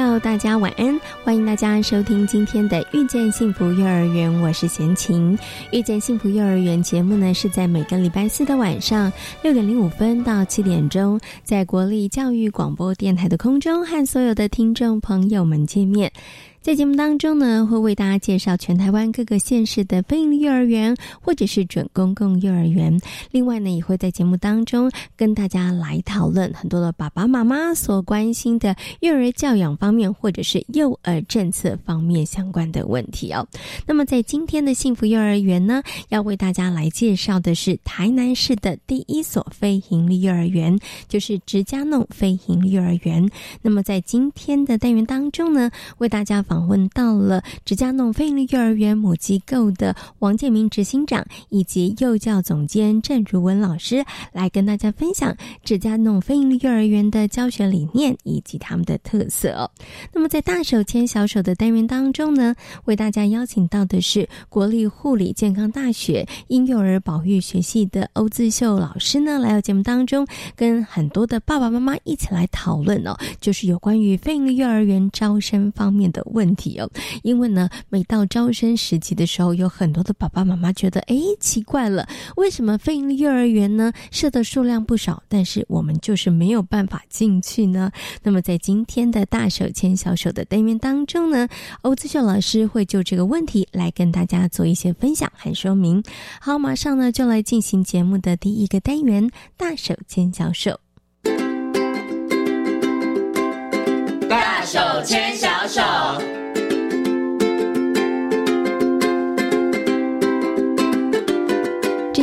大家晚安！欢迎大家收听今天的《遇见幸福幼儿园》，我是贤琴。《遇见幸福幼儿园》节目呢，是在每个礼拜四的晚上六点零五分到七点钟，在国立教育广播电台的空中和所有的听众朋友们见面。在节目当中呢，会为大家介绍全台湾各个县市的非营利幼儿园或者是准公共幼儿园。另外呢，也会在节目当中跟大家来讨论很多的爸爸妈妈所关心的幼儿教养方面或者是幼儿政策方面相关的问题哦。那么在今天的幸福幼儿园呢，要为大家来介绍的是台南市的第一所非营利幼儿园，就是直家弄非营利幼儿园。那么在今天的单元当中呢，为大家。访问到了直家弄非营利幼儿园母机构的王建明执行长以及幼教总监郑如文老师，来跟大家分享直家弄非营利幼儿园的教学理念以及他们的特色。那么在大手牵小手的单元当中呢，为大家邀请到的是国立护理健康大学婴幼儿保育学系的欧自秀老师呢，来到节目当中，跟很多的爸爸妈妈一起来讨论哦，就是有关于非营利幼儿园招生方面的问。问题哦，因为呢，每到招生时期的时候，有很多的爸爸妈妈觉得，哎，奇怪了，为什么非营利幼儿园呢设的数量不少，但是我们就是没有办法进去呢？那么在今天的大手牵小手的单元当中呢，欧子秀老师会就这个问题来跟大家做一些分享和说明。好，马上呢就来进行节目的第一个单元——大手牵小手。大手牵小手。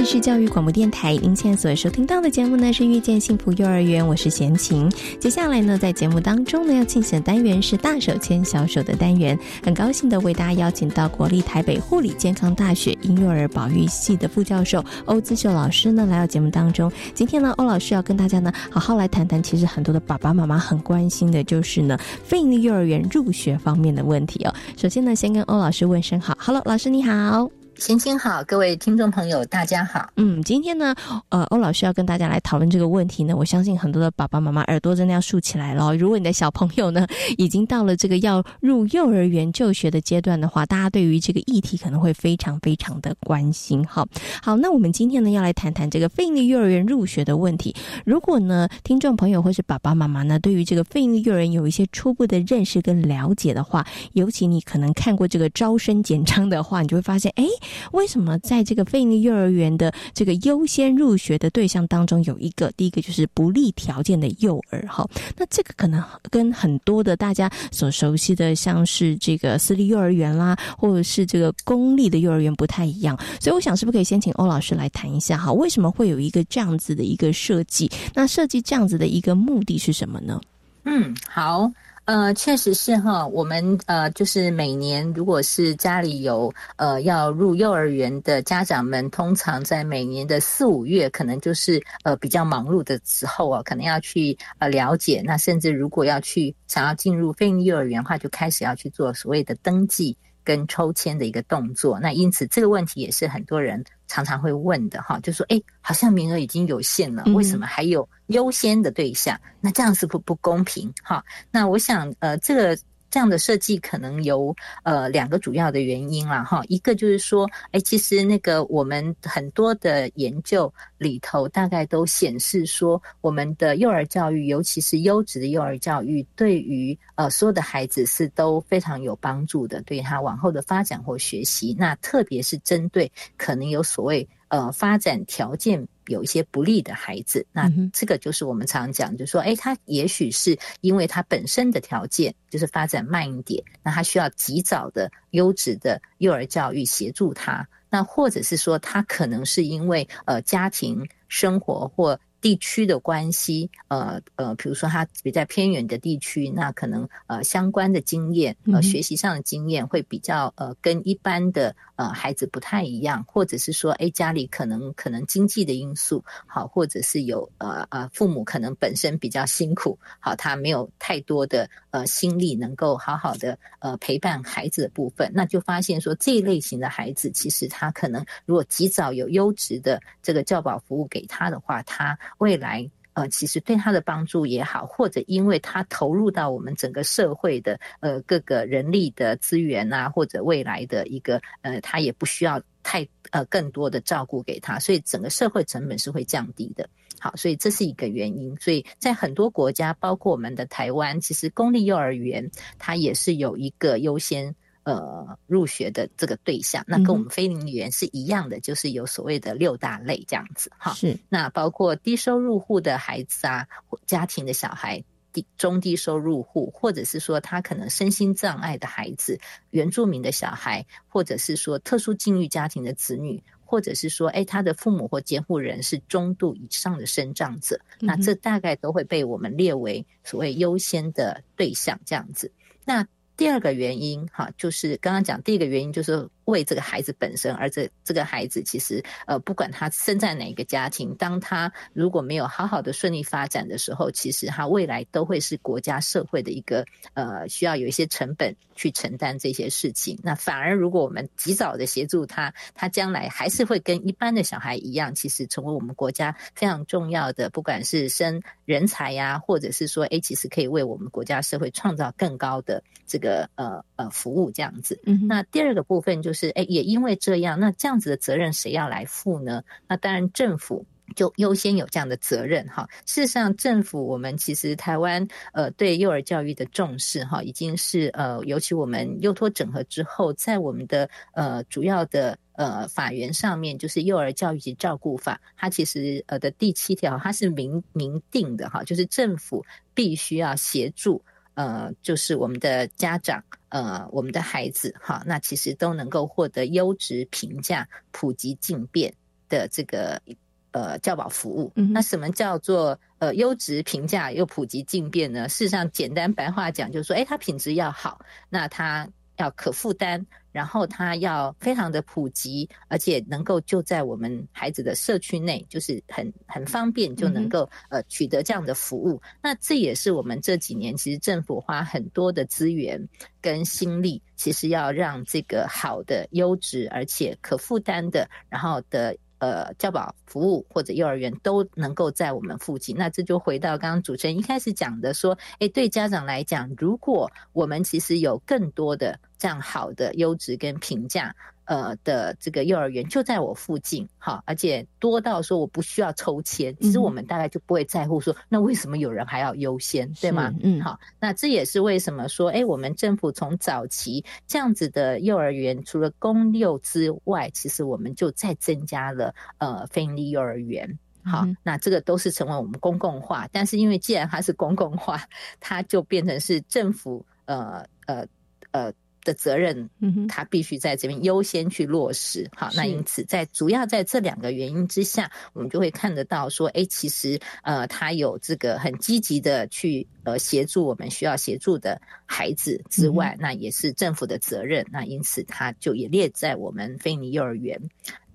是教育广播电台，您现在所收听到的节目呢是遇见幸福幼儿园，我是贤琴。接下来呢，在节目当中呢要进行的单元是大手牵小手的单元，很高兴的为大家邀请到国立台北护理健康大学婴幼儿保育系的副教授欧姿秀老师呢来到节目当中。今天呢，欧老师要跟大家呢好好来谈谈，其实很多的爸爸妈妈很关心的就是呢非营利幼儿园入学方面的问题哦。首先呢，先跟欧老师问声好，Hello，老师你好。心情好，各位听众朋友，大家好。嗯，今天呢，呃，欧老师要跟大家来讨论这个问题呢。我相信很多的爸爸妈妈耳朵真的要竖起来了。如果你的小朋友呢，已经到了这个要入幼儿园就学的阶段的话，大家对于这个议题可能会非常非常的关心。好，好，那我们今天呢，要来谈谈这个非营利幼儿园入学的问题。如果呢，听众朋友或是爸爸妈妈呢，对于这个非营利幼儿园有一些初步的认识跟了解的话，尤其你可能看过这个招生简章的话，你就会发现，哎。为什么在这个非营幼儿园的这个优先入学的对象当中，有一个第一个就是不利条件的幼儿哈？那这个可能跟很多的大家所熟悉的，像是这个私立幼儿园啦，或者是这个公立的幼儿园不太一样。所以我想，是不是可以先请欧老师来谈一下哈？为什么会有一个这样子的一个设计？那设计这样子的一个目的是什么呢？嗯，好。呃，确实是哈，我们呃，就是每年如果是家里有呃要入幼儿园的家长们，通常在每年的四五月，可能就是呃比较忙碌的时候啊，可能要去呃了解，那甚至如果要去想要进入非营幼儿园的话，就开始要去做所谓的登记。跟抽签的一个动作，那因此这个问题也是很多人常常会问的哈，就说哎，好像名额已经有限了，为什么还有优先的对象？那这样是不不公平哈？那我想呃，这个。这样的设计可能有呃两个主要的原因啦哈，一个就是说，哎，其实那个我们很多的研究里头，大概都显示说，我们的幼儿教育，尤其是优质的幼儿教育，对于呃所有的孩子是都非常有帮助的，对他往后的发展或学习。那特别是针对可能有所谓呃发展条件有一些不利的孩子，那这个就是我们常讲，就是说，哎，他也许是因为他本身的条件就是发展慢一点，那他需要及早的优质的幼儿教育协助他，那或者是说他可能是因为呃家庭生活或。地区的关系，呃呃，比如说他比较偏远的地区，那可能呃相关的经验，呃学习上的经验会比较呃跟一般的呃孩子不太一样，或者是说，哎家里可能可能经济的因素好，或者是有呃呃父母可能本身比较辛苦，好他没有太多的呃心力能够好好的呃陪伴孩子的部分，那就发现说这一类型的孩子，其实他可能如果及早有优质的这个教保服务给他的话，他未来，呃，其实对他的帮助也好，或者因为他投入到我们整个社会的呃各个人力的资源啊，或者未来的一个呃，他也不需要太呃更多的照顾给他，所以整个社会成本是会降低的。好，所以这是一个原因。所以在很多国家，包括我们的台湾，其实公立幼儿园它也是有一个优先。呃，入学的这个对象，那跟我们非营利园是一样的，就是有所谓的六大类这样子哈。是，那包括低收入户的孩子啊，家庭的小孩，低中低收入户，或者是说他可能身心障碍的孩子，原住民的小孩，或者是说特殊境遇家庭的子女，或者是说，哎，他的父母或监护人是中度以上的生长者，那这大概都会被我们列为所谓优先的对象这样子。那第二个原因，哈，就是刚刚讲第一个原因，就是为这个孩子本身，而这这个孩子其实，呃，不管他生在哪个家庭，当他如果没有好好的顺利发展的时候，其实他未来都会是国家社会的一个，呃，需要有一些成本去承担这些事情。那反而如果我们及早的协助他，他将来还是会跟一般的小孩一样，其实成为我们国家非常重要的，不管是生人才呀，或者是说，哎，其实可以为我们国家社会创造更高的这个。呃呃服务这样子，那第二个部分就是，是哎，也因为这样，那这样子的责任谁要来负呢？那当然政府就优先有这样的责任哈。事实上，政府我们其实台湾呃对幼儿教育的重视哈，已经是呃，尤其我们幼托整合之后，在我们的呃主要的呃法源上面，就是幼儿教育及照顾法，它其实呃的第七条，它是明明定的哈，就是政府必须要协助。呃，就是我们的家长，呃，我们的孩子，哈，那其实都能够获得优质评价、普及进变的这个呃教保服务。那什么叫做呃优质评价又普及进变呢？事实上，简单白话讲，就是说，哎，它品质要好，那它。要可负担，然后它要非常的普及，而且能够就在我们孩子的社区内，就是很很方便就能够呃取得这样的服务。那这也是我们这几年其实政府花很多的资源跟心力，其实要让这个好的、优质而且可负担的，然后的。呃，教保服务或者幼儿园都能够在我们附近，那这就回到刚刚主持人一开始讲的，说，哎，对家长来讲，如果我们其实有更多的这样好的优质跟评价。呃的这个幼儿园就在我附近，好，而且多到说我不需要抽签，其实我们大概就不会在乎说，那为什么有人还要优先，对吗？嗯，好，那这也是为什么说，哎，我们政府从早期这样子的幼儿园，除了公幼之外，其实我们就再增加了呃非营利幼儿园，好，那这个都是成为我们公共化，但是因为既然它是公共化，它就变成是政府呃呃呃。的责任，嗯他必须在这边优先去落实。好，那因此在主要在这两个原因之下，我们就会看得到说，哎，其实呃，他有这个很积极的去呃协助我们需要协助的孩子之外，那也是政府的责任。那因此他就也列在我们非尼幼儿园。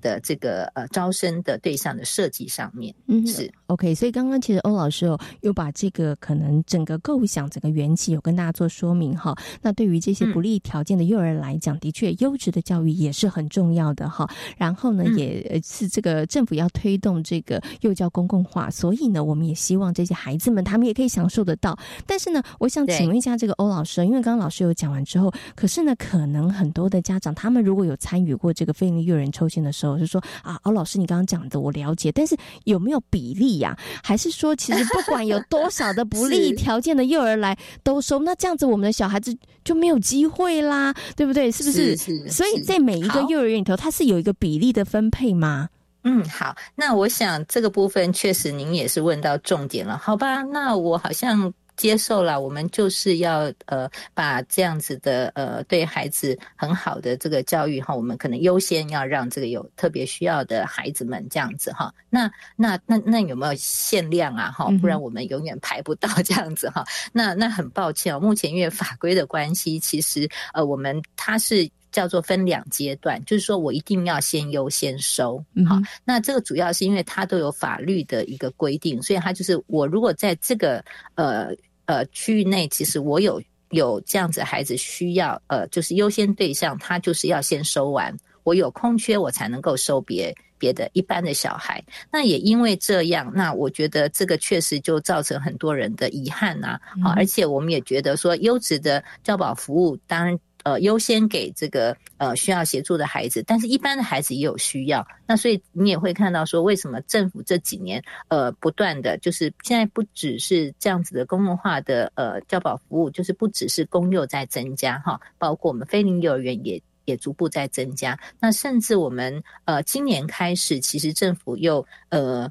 的这个呃招生的对象的设计上面，嗯是 OK，所以刚刚其实欧老师哦又把这个可能整个构想、整个缘起有跟大家做说明哈。那对于这些不利条件的幼儿来讲，的确优质的教育也是很重要的哈。然后呢，也是这个政府要推动这个幼教公共化，所以呢，我们也希望这些孩子们他们也可以享受得到。但是呢，我想请问一下这个欧老师，因为刚刚老师有讲完之后，可是呢，可能很多的家长他们如果有参与过这个非营利幼儿园抽签的时候。我是说啊，欧老师，你刚刚讲的我了解，但是有没有比例呀？还是说，其实不管有多少的不利 条件的幼儿来都收，那这样子我们的小孩子就没有机会啦，对不对？是不是？所以在每一个幼儿园里头，它是有一个比例的分配吗？嗯，好，那我想这个部分确实您也是问到重点了，好吧？那我好像。接受了，我们就是要呃把这样子的呃对孩子很好的这个教育哈，我们可能优先要让这个有特别需要的孩子们这样子哈。那那那那有没有限量啊哈？不然我们永远排不到这样子哈。那那很抱歉哦，目前因为法规的关系，其实呃我们它是叫做分两阶段，就是说我一定要先优先收好。那这个主要是因为它都有法律的一个规定，所以它就是我如果在这个呃。呃，区域内其实我有有这样子孩子需要，呃，就是优先对象，他就是要先收完，我有空缺我才能够收别别的一般的小孩。那也因为这样，那我觉得这个确实就造成很多人的遗憾呐。好，而且我们也觉得说优质的教保服务，当然。呃，优先给这个呃需要协助的孩子，但是一般的孩子也有需要。那所以你也会看到说，为什么政府这几年呃不断的就是现在不只是这样子的公共化的呃教保服务，就是不只是公幼在增加哈，包括我们非零幼儿园也也逐步在增加。那甚至我们呃今年开始，其实政府又呃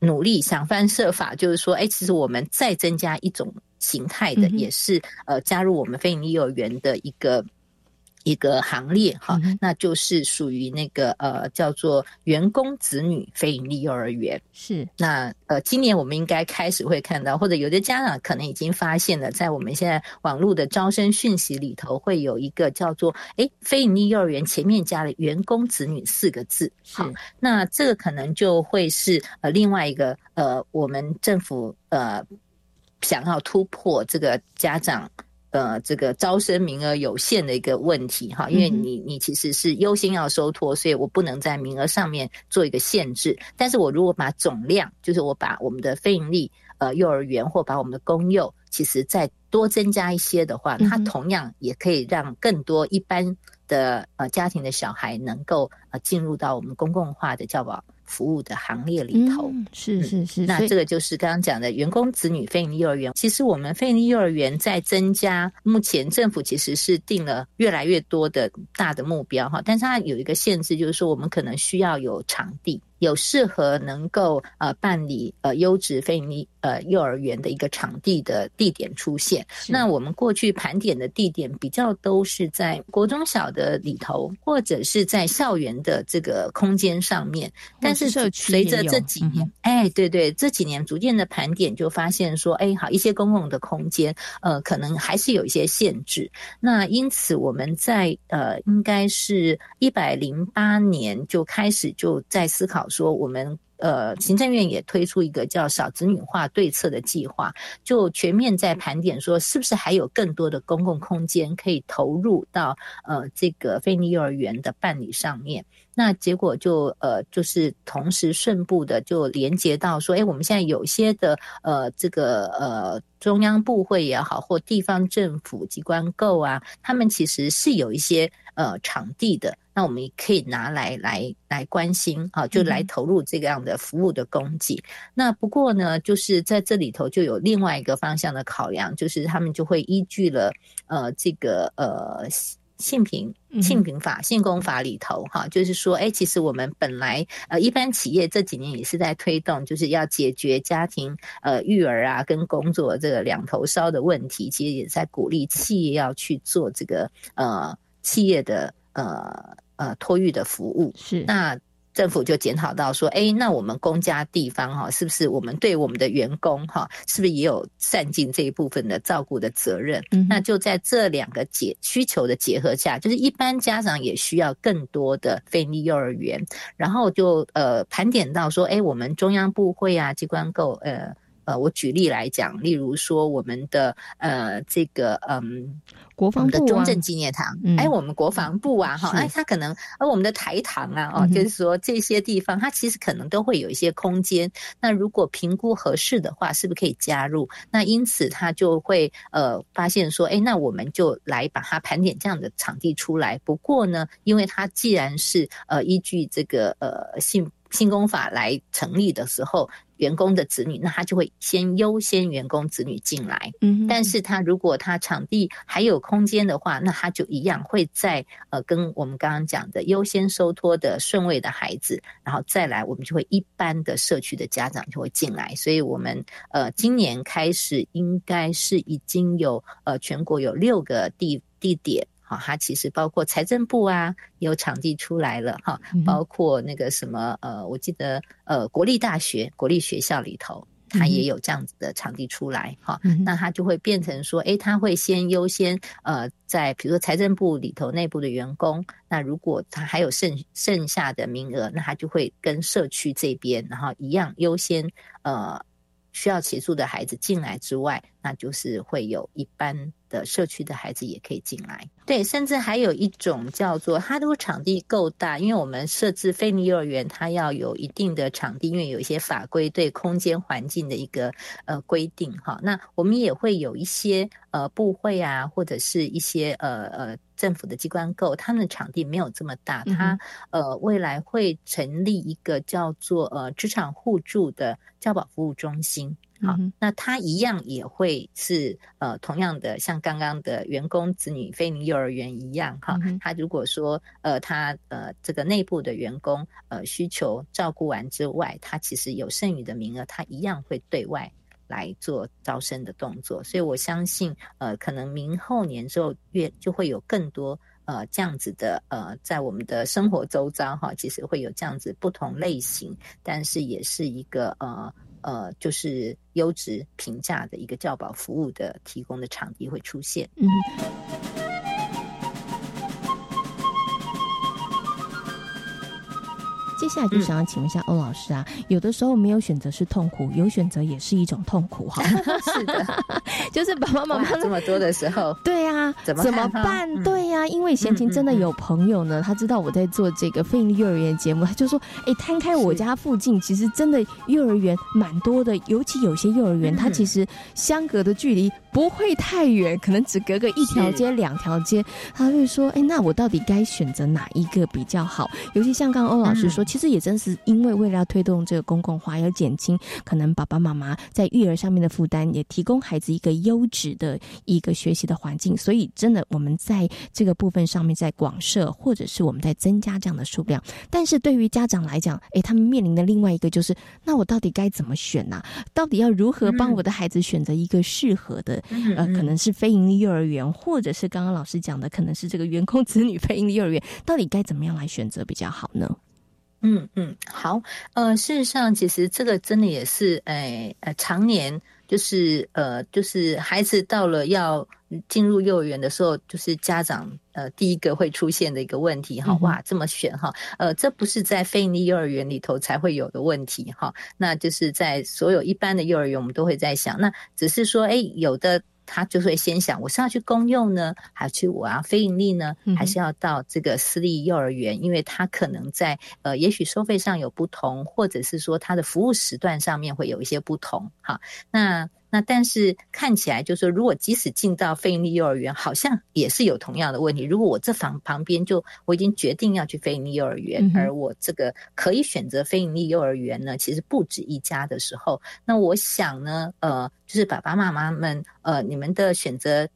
努力想方设法，就是说，哎，其实我们再增加一种。形态的也是呃加入我们非营利幼儿园的一个一个行列哈，那就是属于那个呃叫做员工子女非营利幼儿园。是。那呃今年我们应该开始会看到，或者有的家长可能已经发现了，在我们现在网络的招生讯息里头会有一个叫做哎非营利幼儿园前面加了员工子女四个字，好，那这个可能就会是呃另外一个呃我们政府呃。想要突破这个家长呃这个招生名额有限的一个问题哈，因为你你其实是优先要收托，所以我不能在名额上面做一个限制。但是我如果把总量，就是我把我们的非盈利呃幼儿园或把我们的公幼，其实再多增加一些的话，它同样也可以让更多一般的呃家庭的小孩能够呃进入到我们公共化的教保。服务的行列里头，是是是，那这个就是刚刚讲的员工子女非营利幼儿园。其实我们非营利幼儿园在增加，目前政府其实是定了越来越多的大的目标哈，但是它有一个限制，就是说我们可能需要有场地。有适合能够呃办理呃优质非营利呃幼儿园的一个场地的地点出现。那我们过去盘点的地点比较都是在国中小的里头，或者是在校园的这个空间上面。但是随着这几年，哎，对对，这几年逐渐的盘点就发现说，哎，好一些公共的空间，呃，可能还是有一些限制。那因此我们在呃应该是一百零八年就开始就在思考。说我们呃，行政院也推出一个叫“少子女化对策”的计划，就全面在盘点说，是不是还有更多的公共空间可以投入到呃这个非利幼儿园的办理上面？那结果就呃，就是同时顺步的就连接到说，哎，我们现在有些的呃这个呃中央部会也好，或地方政府机关构啊，他们其实是有一些呃场地的。那我们也可以拿来来来关心啊，就来投入这个样的服务的供给。那不过呢，就是在这里头就有另外一个方向的考量，就是他们就会依据了呃这个呃性平性平法性工法里头哈，就是说，哎，其实我们本来呃一般企业这几年也是在推动，就是要解决家庭呃育儿啊跟工作这个两头烧的问题，其实也在鼓励企业要去做这个呃企业的呃。呃，托育的服务是那政府就检讨到说，哎，那我们公家地方哈，是不是我们对我们的员工哈，是不是也有善尽这一部分的照顾的责任？那就在这两个结需求的结合下，就是一般家长也需要更多的非利幼儿园，然后就呃盘点到说，哎，我们中央部会啊机关构呃。呃，我举例来讲，例如说我们的呃这个嗯，国防部的中正纪念堂，嗯哎，我们国防部啊，哈，哎，它可能而我们的台堂啊，哦，就是说这些地方，它其实可能都会有一些空间。那如果评估合适的话，是不是可以加入？那因此他就会呃发现说，哎，那我们就来把它盘点这样的场地出来。不过呢，因为它既然是呃依据这个呃性。新工法来成立的时候，员工的子女，那他就会先优先员工子女进来。嗯，但是他如果他场地还有空间的话，那他就一样会在呃跟我们刚刚讲的优先收托的顺位的孩子，然后再来，我们就会一般的社区的家长就会进来。所以我们呃今年开始应该是已经有呃全国有六个地地点。它其实包括财政部啊，有场地出来了哈，包括那个什么呃，我记得呃，国立大学、国立学校里头，它也有这样子的场地出来哈。那它就会变成说，哎，它会先优先呃，在比如说财政部里头内部的员工，那如果他还有剩剩下的名额，那他就会跟社区这边，然后一样优先呃。需要协助的孩子进来之外，那就是会有一般的社区的孩子也可以进来。对，甚至还有一种叫做，它如果场地够大，因为我们设置非利幼儿园，它要有一定的场地，因为有一些法规对空间环境的一个呃规定哈。那我们也会有一些呃部会啊，或者是一些呃呃。政府的机关构，他们的场地没有这么大，他呃未来会成立一个叫做呃职场互助的教保服务中心，好，那他一样也会是呃同样的像刚刚的员工子女非营幼儿园一样哈，他如果说呃他呃这个内部的员工呃需求照顾完之外，他其实有剩余的名额，他一样会对外。来做招生的动作，所以我相信，呃，可能明后年之后，越就会有更多呃这样子的呃，在我们的生活周遭哈，其实会有这样子不同类型，但是也是一个呃呃，就是优质评价的一个教保服务的提供的场地会出现。接下来就想要请问一下欧老师啊，有的时候没有选择是痛苦，有选择也是一种痛苦哈。是的，就是爸爸妈妈这么多的时候，对呀，怎么怎么办？对呀，因为贤琴真的有朋友呢，他知道我在做这个非营幼儿园节目，他就说，哎，摊开我家附近，其实真的幼儿园蛮多的，尤其有些幼儿园，它其实相隔的距离不会太远，可能只隔个一条街、两条街。他会说，哎，那我到底该选择哪一个比较好？尤其像刚刚欧老师说。其实也正是因为为了要推动这个公共化，要减轻可能爸爸妈妈在育儿上面的负担，也提供孩子一个优质的一个学习的环境。所以，真的我们在这个部分上面在广设，或者是我们在增加这样的数量。但是对于家长来讲，诶，他们面临的另外一个就是，那我到底该怎么选呢？到底要如何帮我的孩子选择一个适合的？呃，可能是非营利幼儿园，或者是刚刚老师讲的，可能是这个员工子女非营利幼儿园，到底该怎么样来选择比较好呢？嗯嗯，好，呃，事实上，其实这个真的也是，哎，呃，常年就是呃，就是孩子到了要进入幼儿园的时候，就是家长呃第一个会出现的一个问题，哈，哇，这么选哈，呃，这不是在非营利幼儿园里头才会有的问题，哈，那就是在所有一般的幼儿园，我们都会在想，那只是说，哎，有的。他就会先想，我是要去公用呢，还是我要非盈利呢，还是要到这个私立幼儿园？因为他可能在呃，也许收费上有不同，或者是说他的服务时段上面会有一些不同。哈，那。那但是看起来就是说，如果即使进到非营利幼儿园，好像也是有同样的问题。如果我这房旁边就我已经决定要去非营利幼儿园，而我这个可以选择非营利幼儿园呢，其实不止一家的时候，那我想呢，呃，就是爸爸妈妈们，呃，你们的选择。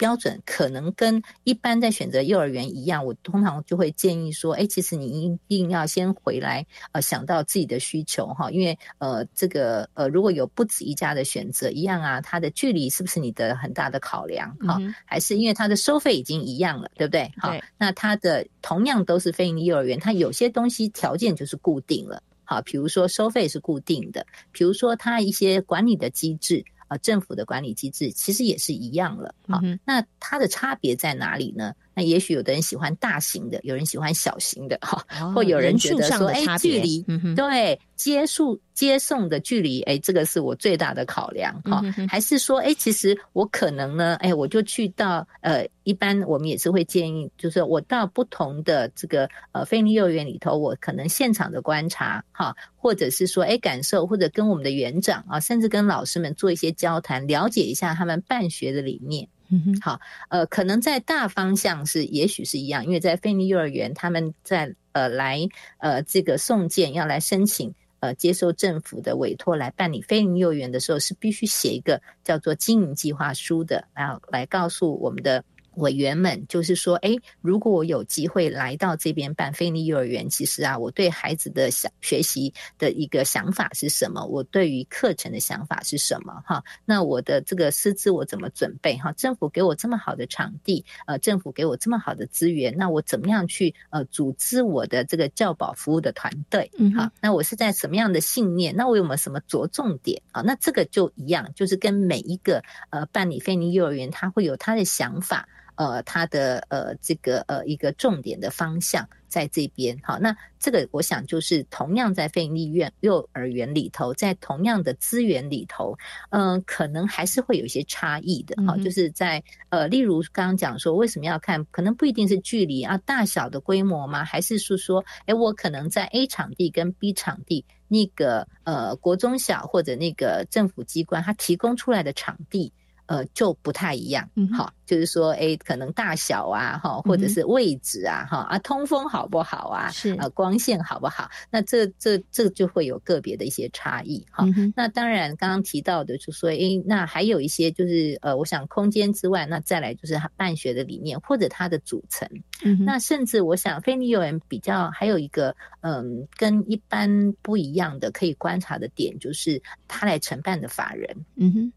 标准可能跟一般在选择幼儿园一样，我通常就会建议说，哎，其实你一定要先回来，呃，想到自己的需求哈，因为呃，这个呃，如果有不止一家的选择，一样啊，它的距离是不是你的很大的考量哈？还是因为它的收费已经一样了，对不对？好，那它的同样都是非营利幼儿园，它有些东西条件就是固定了，好，比如说收费是固定的，比如说它一些管理的机制。啊，政府的管理机制其实也是一样了啊。那它的差别在哪里呢？那也许有的人喜欢大型的，有人喜欢小型的哈，或有人觉得说，哎，距离对接触接送的距离，哎，这个是我最大的考量哈。还是说，哎，其实我可能呢，哎，我就去到呃，一般我们也是会建议，就是我到不同的这个呃非利幼儿园里头，我可能现场的观察哈，或者是说，哎，感受，或者跟我们的园长啊，甚至跟老师们做一些交谈，了解一下他们办学的理念。嗯哼，好，呃，可能在大方向是也许是一样，因为在菲尼幼儿园，他们在呃来呃这个送件要来申请呃接受政府的委托来办理菲尼幼儿园的时候，是必须写一个叫做经营计划书的，然后来告诉我们的。委员们就是说，哎，如果我有机会来到这边办菲尼幼儿园，其实啊，我对孩子的想学习的一个想法是什么？我对于课程的想法是什么？哈，那我的这个师资我怎么准备？哈，政府给我这么好的场地，呃，政府给我这么好的资源，那我怎么样去呃组织我的这个教保服务的团队？嗯，好，那我是在什么样的信念？那我有没有什么着重点？啊，那这个就一样，就是跟每一个呃办理菲尼幼儿园，他会有他的想法。呃，它的呃这个呃一个重点的方向在这边，好，那这个我想就是同样在费力院幼儿园里头，在同样的资源里头，嗯，可能还是会有一些差异的，好，就是在呃，例如刚刚讲说为什么要看，可能不一定是距离啊大小的规模吗？还是是说，哎，我可能在 A 场地跟 B 场地那个呃国中小或者那个政府机关，它提供出来的场地。呃，就不太一样，嗯好，就是说，哎，可能大小啊，哈，或者是位置啊，哈，啊，通风好不好啊？是，呃，光线好不好？那这这这就会有个别的一些差异，哈。那当然，刚刚提到的，就说，哎，那还有一些就是，呃，我想空间之外，那再来就是办学的理念或者它的组成。嗯，那甚至我想，非尼幼儿比较还有一个，嗯，跟一般不一样的可以观察的点，就是他来承办的法人。嗯哼。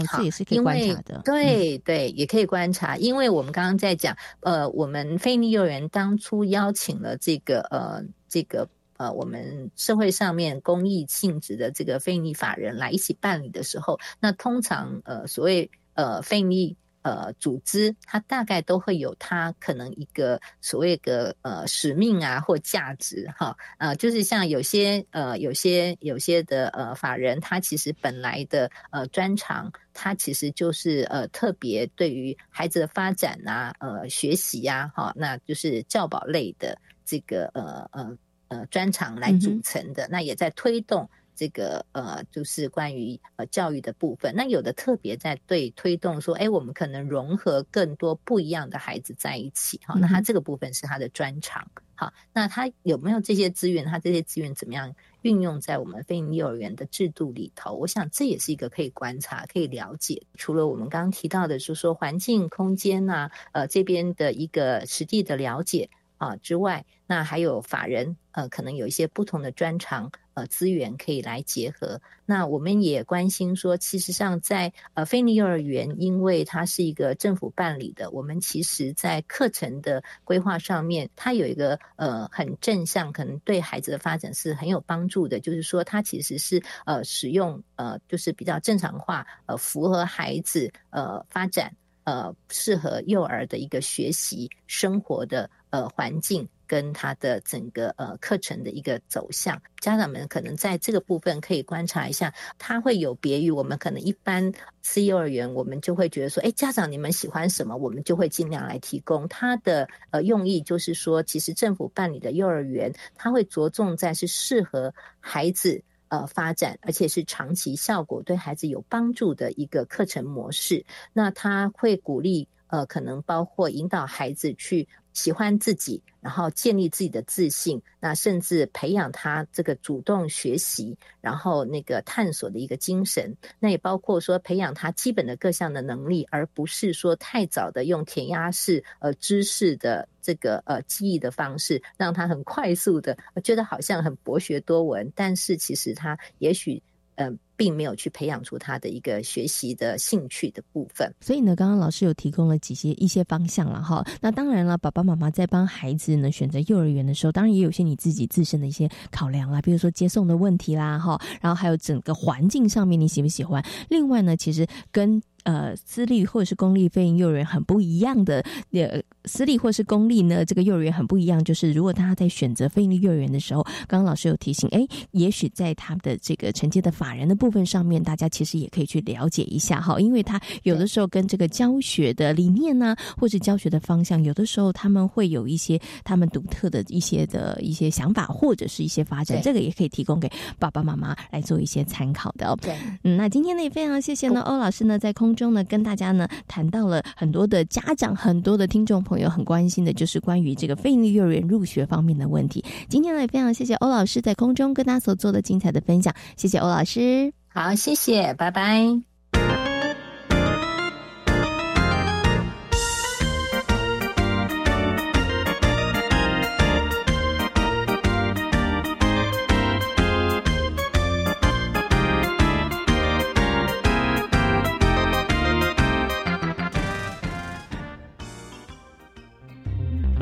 哦，这也是可以观察的。对对，也可以观察，因为我们刚刚在讲，呃，我们菲尼幼儿园当初邀请了这个呃这个呃我们社会上面公益性质的这个非利法人来一起办理的时候，那通常呃所谓呃非尼。呃，组织它大概都会有它可能一个所谓的呃使命啊或价值哈，呃，就是像有些呃有些有些的呃法人，他其实本来的呃专长，他其实就是呃特别对于孩子的发展啊呃学习呀哈，那就是教保类的这个呃呃呃专长来组成的，那也在推动。这个呃，就是关于呃教育的部分。那有的特别在对推动说，哎，我们可能融合更多不一样的孩子在一起，哈。那他这个部分是他的专长，好。那他有没有这些资源？他这些资源怎么样运用在我们非营幼儿园的制度里头？我想这也是一个可以观察、可以了解。除了我们刚刚提到的，就是说环境空间呐，呃，这边的一个实地的了解。啊之外，那还有法人，呃，可能有一些不同的专长，呃，资源可以来结合。那我们也关心说，其实上在呃菲尼幼儿园，因为它是一个政府办理的，我们其实在课程的规划上面，它有一个呃很正向，可能对孩子的发展是很有帮助的。就是说，它其实是呃使用呃就是比较正常化，呃符合孩子呃发展。呃，适合幼儿的一个学习生活的呃环境，跟他的整个呃课程的一个走向，家长们可能在这个部分可以观察一下，他会有别于我们可能一般私幼儿园，我们就会觉得说，哎，家长你们喜欢什么，我们就会尽量来提供。他的呃用意就是说，其实政府办理的幼儿园，他会着重在是适合孩子。呃，发展而且是长期效果对孩子有帮助的一个课程模式。那他会鼓励呃，可能包括引导孩子去。喜欢自己，然后建立自己的自信，那甚至培养他这个主动学习，然后那个探索的一个精神。那也包括说培养他基本的各项的能力，而不是说太早的用填鸭式呃知识的这个呃记忆的方式，让他很快速的觉得好像很博学多闻，但是其实他也许。呃，并没有去培养出他的一个学习的兴趣的部分。所以呢，刚刚老师有提供了几些一些方向了哈。那当然了，爸爸妈妈在帮孩子呢选择幼儿园的时候，当然也有些你自己自身的一些考量啦，比如说接送的问题啦哈，然后还有整个环境上面你喜不喜欢。另外呢，其实跟呃，私立或者是公立非营幼儿园很不一样的，呃，私立或是公立呢，这个幼儿园很不一样。就是如果大家在选择非营利幼儿园的时候，刚刚老师有提醒，哎，也许在他的这个承接的法人的部分上面，大家其实也可以去了解一下哈，因为他有的时候跟这个教学的理念呢，或是教学的方向，有的时候他们会有一些他们独特的一些的一些想法，或者是一些发展，这个也可以提供给爸爸妈妈来做一些参考的。对，嗯，那今天呢也非常谢谢呢欧老师呢在空。中呢，跟大家呢谈到了很多的家长、很多的听众朋友很关心的，就是关于这个费力幼儿园入学方面的问题。今天呢，也非常谢谢欧老师在空中跟大家所做的精彩的分享，谢谢欧老师。好，谢谢，拜拜。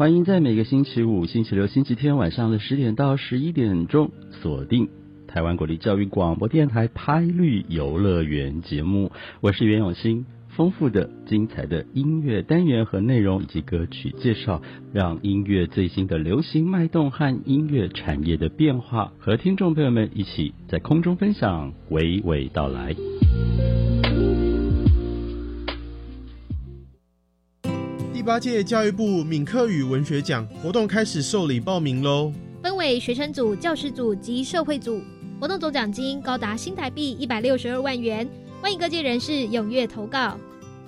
欢迎在每个星期五、星期六、星期天晚上的十点到十一点钟锁定台湾国立教育广播电台《拍绿游乐园》节目。我是袁永新，丰富的、精彩的音乐单元和内容以及歌曲介绍，让音乐最新的流行脉动和音乐产业的变化，和听众朋友们一起在空中分享，娓娓道来。第八届教育部闽客语文学奖活动开始受理报名喽！分为学生组、教师组及社会组，活动总奖金高达新台币一百六十二万元，欢迎各界人士踊跃投稿。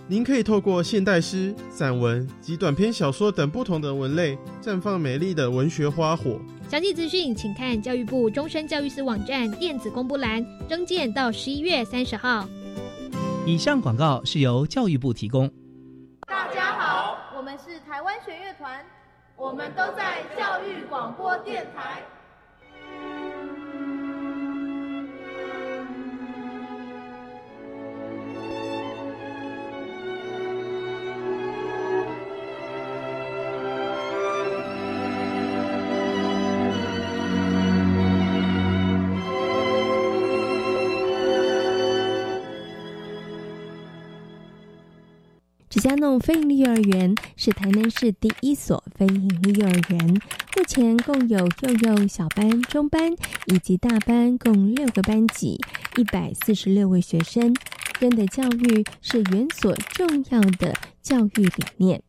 您可以透过现代诗、散文及短篇小说等不同的文类，绽放美丽的文学花火。详细资讯请看教育部终身教育司网站电子公布栏，征件到十一月三十号。以上广告是由教育部提供。大家是台湾弦乐团，我们都在教育广播电台。家弄非营利幼儿园是台南市第一所非营利幼儿园，目前共有幼幼小班、中班以及大班共六个班级，一百四十六位学生。真的教育是园所重要的教育理念。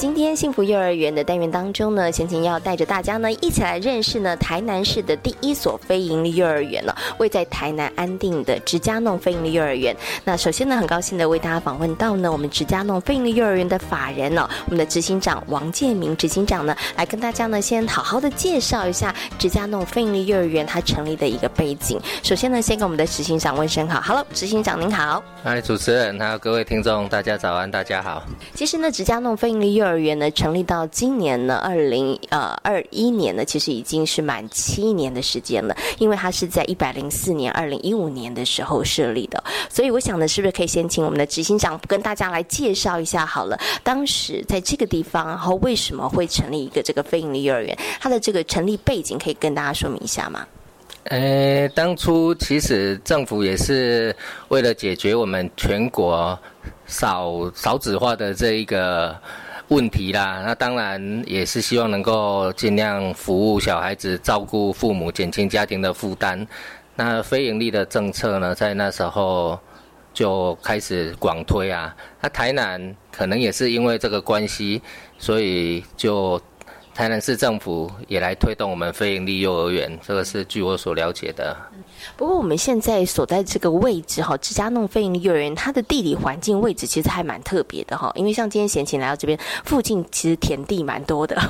今天幸福幼儿园的单元当中呢，贤琴要带着大家呢一起来认识呢台南市的第一所非营利幼儿园了，位在台南安定的直家弄非营利幼儿园。那首先呢，很高兴的为大家访问到呢我们直家弄非营利幼儿园的法人哦，我们的执行长王建明执行长呢，来跟大家呢先好好的介绍一下直家弄非营利幼儿园它成立的一个背景。首先呢，先跟我们的执行长问声好，Hello，执行长您好。嗨，主持人还有各位听众，大家早安，大家好。其实呢，直家弄非营利幼儿幼儿园呢，成立到今年呢，二零呃二一年呢，其实已经是满七年的时间了。因为它是在一百零四年二零一五年的时候设立的，所以我想呢，是不是可以先请我们的执行长跟大家来介绍一下好了？当时在这个地方，然后为什么会成立一个这个非营利幼儿园？它的这个成立背景可以跟大家说明一下吗？呃，当初其实政府也是为了解决我们全国少少子化的这一个问题啦，那当然也是希望能够尽量服务小孩子、照顾父母、减轻家庭的负担。那非盈利的政策呢，在那时候就开始广推啊。那台南可能也是因为这个关系，所以就。台南市政府也来推动我们非营利幼儿园，这个是据我所了解的。不过我们现在所在这个位置哈，芝加弄非营利幼儿园，它的地理环境位置其实还蛮特别的哈。因为像今天贤琴来到这边，附近其实田地蛮多的。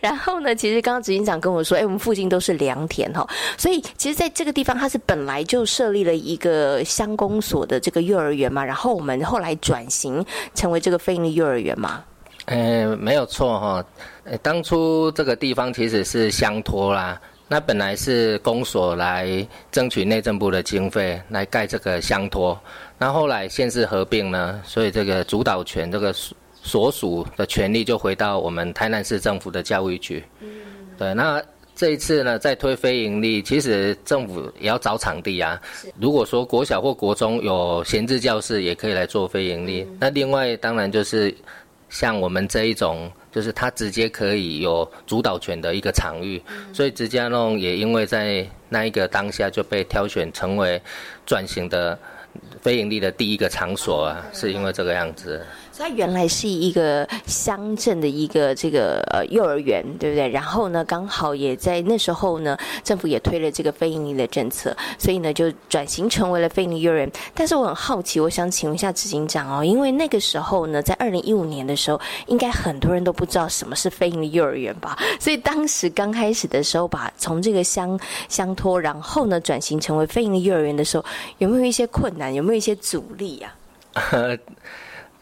然后呢，其实刚刚执行长跟我说，哎，我们附近都是良田哈。所以其实在这个地方，它是本来就设立了一个乡公所的这个幼儿园嘛。然后我们后来转型成为这个非营利幼儿园嘛。呃，没有错哈。当初这个地方其实是乡托啦，那本来是公所来争取内政部的经费来盖这个乡托，那后来县市合并呢，所以这个主导权这个所所属的权利就回到我们台南市政府的教育局。嗯，对，那这一次呢，在推非盈利，其实政府也要找场地啊。如果说国小或国中有闲置教室，也可以来做非盈利。那另外当然就是像我们这一种，就是它直接可以有主导权的一个场域。所以直接弄也因为在那一个当下就被挑选成为转型的非盈利的第一个场所啊，是因为这个样子。它原来是一个乡镇的一个这个呃幼儿园，对不对？然后呢，刚好也在那时候呢，政府也推了这个非盈利的政策，所以呢就转型成为了非盈利幼儿园。但是我很好奇，我想请问一下执行长哦，因为那个时候呢，在二零一五年的时候，应该很多人都不知道什么是非盈利幼儿园吧？所以当时刚开始的时候，把从这个乡乡托，然后呢转型成为非盈利幼儿园的时候，有没有一些困难？有没有一些阻力呀？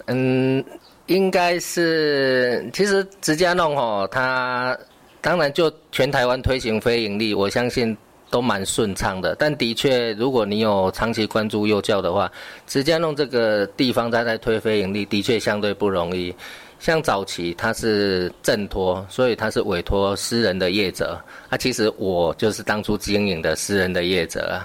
嗯，应该是，其实直家弄吼，它当然就全台湾推行非盈利，我相信都蛮顺畅的。但的确，如果你有长期关注幼教的话，直家弄这个地方在在推非盈利，的确相对不容易。像早期它是正托，所以它是委托私人的业者。啊，其实我就是当初经营的私人的业者。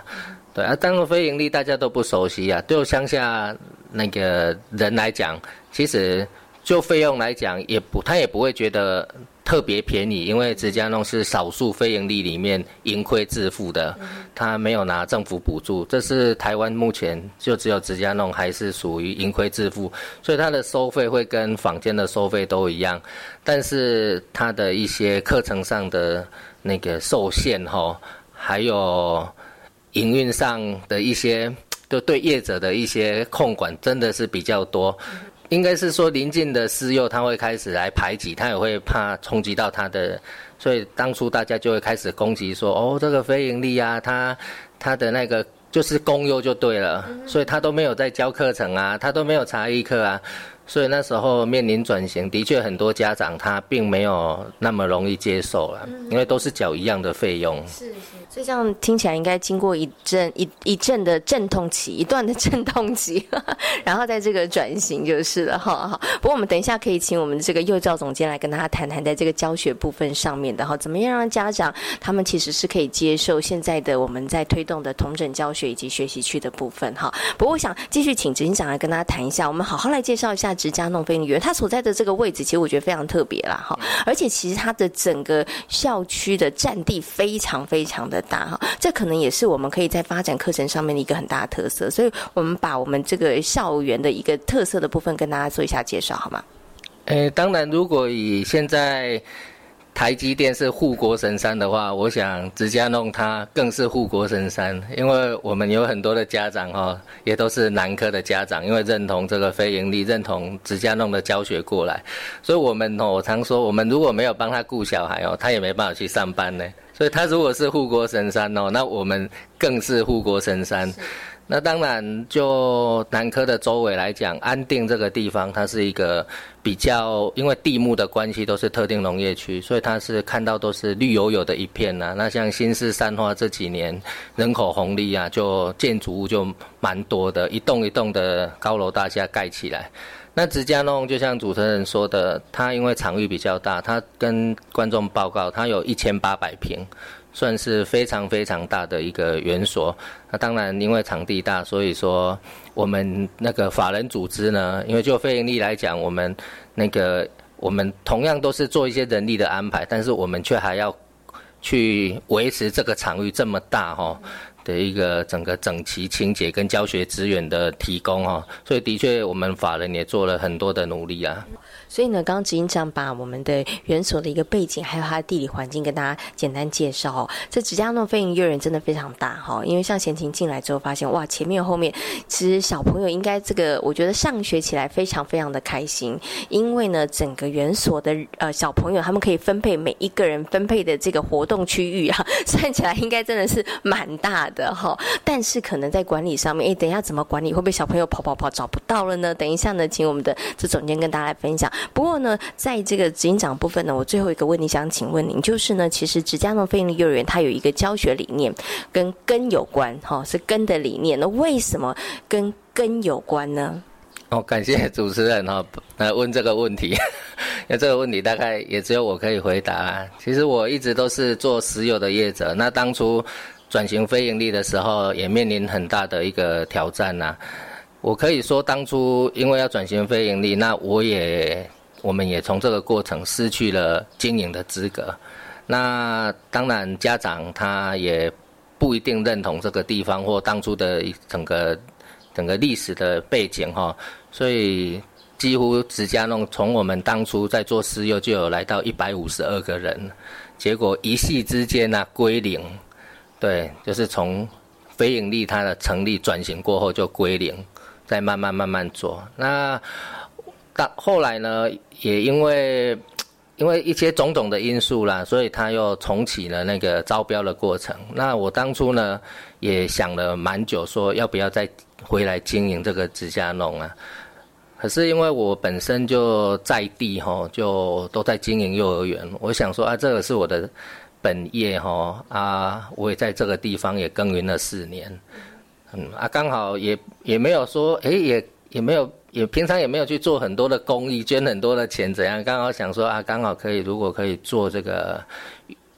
对啊，当个非盈利大家都不熟悉啊，对乡下。那个人来讲，其实就费用来讲，也不他也不会觉得特别便宜，因为直家弄是少数非盈利里面盈亏自负的，他没有拿政府补助，这是台湾目前就只有直家弄还是属于盈亏自负，所以它的收费会跟坊间的收费都一样，但是它的一些课程上的那个受限哈，还有营运上的一些。就对业者的一些控管真的是比较多，应该是说临近的私幼他会开始来排挤，他也会怕冲击到他的，所以当初大家就会开始攻击说，哦，这个非盈利啊，他他的那个就是公幼就对了，所以他都没有在教课程啊，他都没有茶艺课啊。所以那时候面临转型，的确很多家长他并没有那么容易接受了，因为都是缴一样的费用。是是，所以这样听起来应该经过一阵一一阵的阵痛期，一段的阵痛期，然后在这个转型就是了哈。好，不过我们等一下可以请我们这个幼教总监来跟大家谈谈，在这个教学部分上面的哈，怎么样让家长他们其实是可以接受现在的我们在推动的同整教学以及学习区的部分哈。不过我想继续请执行长来跟大家谈一下，我们好好来介绍一下。直家弄飞女园，它所在的这个位置，其实我觉得非常特别啦，哈！而且其实它的整个校区的占地非常非常的大，哈！这可能也是我们可以在发展课程上面的一个很大的特色。所以，我们把我们这个校园的一个特色的部分跟大家做一下介绍，好吗？诶，当然，如果以现在。台积电是护国神山的话，我想直家弄它更是护国神山，因为我们有很多的家长哈，也都是南科的家长，因为认同这个非盈利，认同直家弄的教学过来，所以我们哦，我常说，我们如果没有帮他顾小孩哦，他也没办法去上班呢。所以他如果是护国神山哦，那我们更是护国神山。那当然，就南科的周围来讲，安定这个地方，它是一个比较，因为地目的关系，都是特定农业区，所以它是看到都是绿油油的一片呐。那像新市三花这几年人口红利啊，就建筑物就蛮多的，一栋一栋的高楼大厦盖起来。那直家弄就像主持人说的，它因为场域比较大，它跟观众报告，它有一千八百平。算是非常非常大的一个园所。那当然，因为场地大，所以说我们那个法人组织呢，因为就非盈利来讲，我们那个我们同样都是做一些人力的安排，但是我们却还要去维持这个场域这么大哈的一个整个整齐清洁跟教学资源的提供哈。所以的确，我们法人也做了很多的努力啊。所以呢，刚刚执行长把我们的园所的一个背景，还有它的地理环境跟大家简单介绍哦。这直加诺飞营幼儿园真的非常大哈，因为像贤琴进来之后发现，哇，前面后面其实小朋友应该这个，我觉得上学起来非常非常的开心，因为呢，整个园所的呃小朋友他们可以分配每一个人分配的这个活动区域啊，算起来应该真的是蛮大的哈。但是可能在管理上面，哎，等一下怎么管理？会不会小朋友跑跑跑找不到了呢？等一下呢，请我们的这总监跟大家来分享。不过呢，在这个执行长部分呢，我最后一个问题想请问您，就是呢，其实直家农飞鹰幼儿园它有一个教学理念跟根有关，哈，是根的理念。那为什么跟根有关呢？哦，感谢主持人哈，来问这个问题，那这个问题大概也只有我可以回答。其实我一直都是做石油的业者，那当初转型非盈利的时候，也面临很大的一个挑战呐。我可以说，当初因为要转型非盈利，那我也我们也从这个过程失去了经营的资格。那当然，家长他也不一定认同这个地方或当初的整个整个历史的背景哈。所以几乎直家弄从我们当初在做私幼就有来到一百五十二个人，结果一夕之间呢归零，对，就是从非盈利它的成立转型过后就归零，再慢慢慢慢做。那到后来呢，也因为因为一些种种的因素啦，所以他又重启了那个招标的过程。那我当初呢也想了蛮久，说要不要再回来经营这个直家弄啊？可是因为我本身就在地哈，就都在经营幼儿园。我想说啊，这个是我的本业哈啊，我也在这个地方也耕耘了四年，嗯啊，刚好也也没有说，哎，也也没有也平常也没有去做很多的公益，捐很多的钱怎样？刚好想说啊，刚好可以，如果可以做这个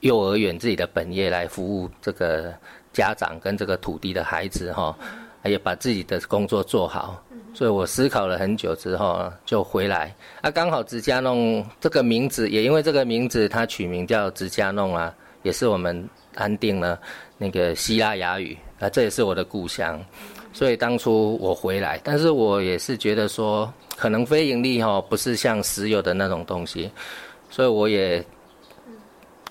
幼儿园自己的本业来服务这个家长跟这个土地的孩子哈，也把自己的工作做好。所以我思考了很久之后就回来。啊，刚好直家弄这个名字，也因为这个名字，它取名叫直家弄啊，也是我们安定了那个希腊雅语这也是我的故乡。所以当初我回来，但是我也是觉得说，可能非盈利哈，不是像石油的那种东西，所以我也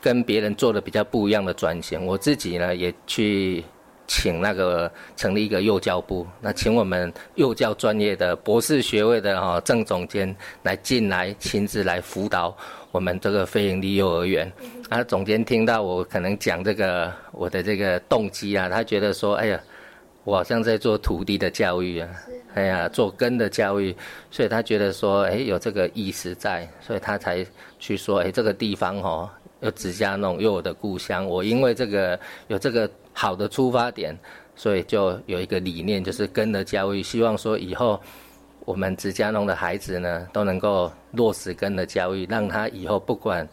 跟别人做的比较不一样的转型。我自己呢也去。请那个成立一个幼教部，那请我们幼教专业的博士学位的哈郑总监来进来亲自来辅导我们这个非营利幼儿园。啊，总监听到我可能讲这个我的这个动机啊，他觉得说，哎呀，我好像在做土地的教育啊，哎呀，做根的教育，所以他觉得说，哎，有这个意识在，所以他才去说，哎，这个地方哦，有指甲弄，有我的故乡，我因为这个有这个。好的出发点，所以就有一个理念，就是根的教育，希望说以后我们直家农的孩子呢，都能够落实根的教育，让他以后不管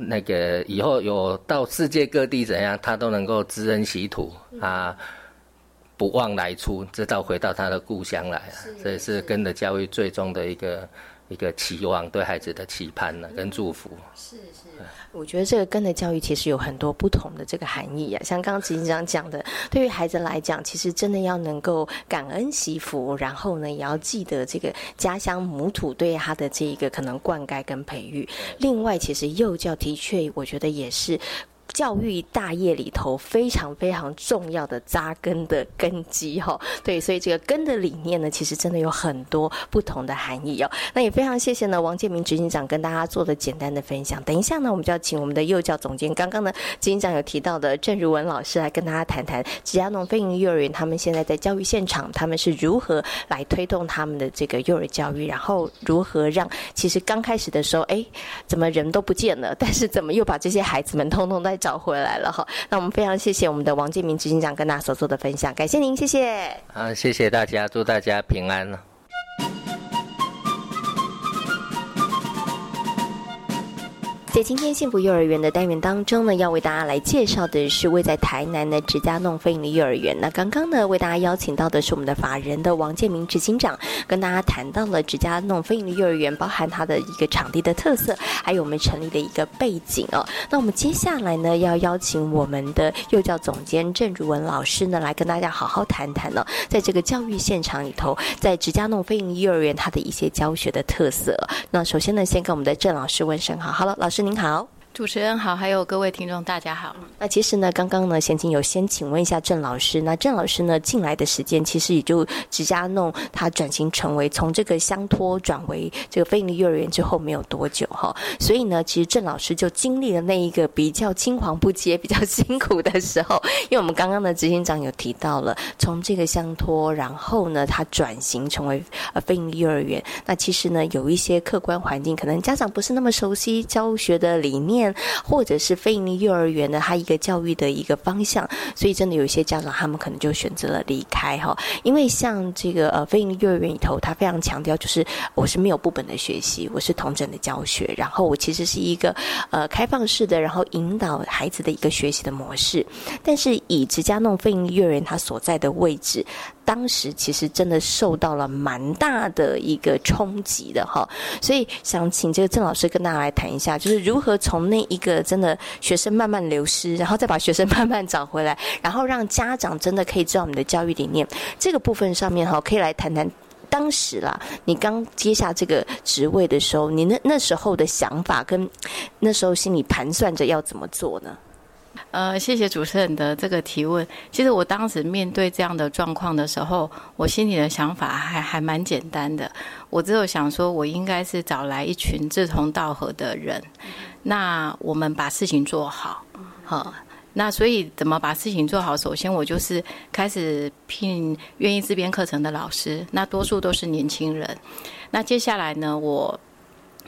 那个以后有到世界各地怎样，他都能够知恩惜土啊，不忘来出，直到回到他的故乡来啊。这也是跟着教育最终的一个一个期望，对孩子的期盼呢，跟祝福。是是。我觉得这个根的教育其实有很多不同的这个含义啊，像刚刚执行长讲的，对于孩子来讲，其实真的要能够感恩惜福，然后呢，也要记得这个家乡母土对他的这一个可能灌溉跟培育。另外，其实幼教的确，我觉得也是。教育大业里头非常非常重要的扎根的根基哈，对，所以这个根的理念呢，其实真的有很多不同的含义哦。那也非常谢谢呢，王建明执行长跟大家做的简单的分享。等一下呢，我们就要请我们的幼教总监，刚刚呢执行长有提到的郑如文老师来跟大家谈谈吉亚农飞营幼儿园他们现在在教育现场，他们是如何来推动他们的这个幼儿教育，然后如何让其实刚开始的时候，哎，怎么人都不见了，但是怎么又把这些孩子们通通在找回来了哈，那我们非常谢谢我们的王建明执行长跟大家所做的分享，感谢您，谢谢。啊，谢谢大家，祝大家平安。在今天幸福幼儿园的单元当中呢，要为大家来介绍的是位在台南的直家弄飞利幼儿园。那刚刚呢，为大家邀请到的是我们的法人的王建明执行长，跟大家谈到了直家弄飞利幼儿园，包含它的一个场地的特色，还有我们成立的一个背景哦。那我们接下来呢，要邀请我们的幼教总监郑如文老师呢，来跟大家好好谈谈呢，在这个教育现场里头，在直家弄飞利幼儿园它的一些教学的特色。那首先呢，先跟我们的郑老师问声好，好了，老师。您好。主持人好，还有各位听众，大家好。那其实呢，刚刚呢，贤琴有先请问一下郑老师。那郑老师呢，进来的时间其实也就直家弄他转型成为从这个乡托转为这个非营利幼儿园之后没有多久哈。所以呢，其实郑老师就经历了那一个比较青黄不接、比较辛苦的时候。因为我们刚刚的执行长有提到了，从这个乡托，然后呢，他转型成为呃非营利幼儿园。那其实呢，有一些客观环境，可能家长不是那么熟悉教学的理念。或者是非营利幼儿园的它一个教育的一个方向，所以真的有一些家长他们可能就选择了离开哈。因为像这个呃非营利幼儿园里头，他非常强调就是我是没有部本的学习，我是同整的教学，然后我其实是一个呃开放式的，然后引导孩子的一个学习的模式。但是以直家弄非营利幼儿园它所在的位置。当时其实真的受到了蛮大的一个冲击的哈，所以想请这个郑老师跟大家来谈一下，就是如何从那一个真的学生慢慢流失，然后再把学生慢慢找回来，然后让家长真的可以知道你的教育理念这个部分上面哈，可以来谈谈当时啦，你刚接下这个职位的时候，你那那时候的想法跟那时候心里盘算着要怎么做呢？呃，谢谢主持人的这个提问。其实我当时面对这样的状况的时候，我心里的想法还还蛮简单的。我只有想说，我应该是找来一群志同道合的人，那我们把事情做好。好，那所以怎么把事情做好？首先，我就是开始聘愿意自编课程的老师，那多数都是年轻人。那接下来呢，我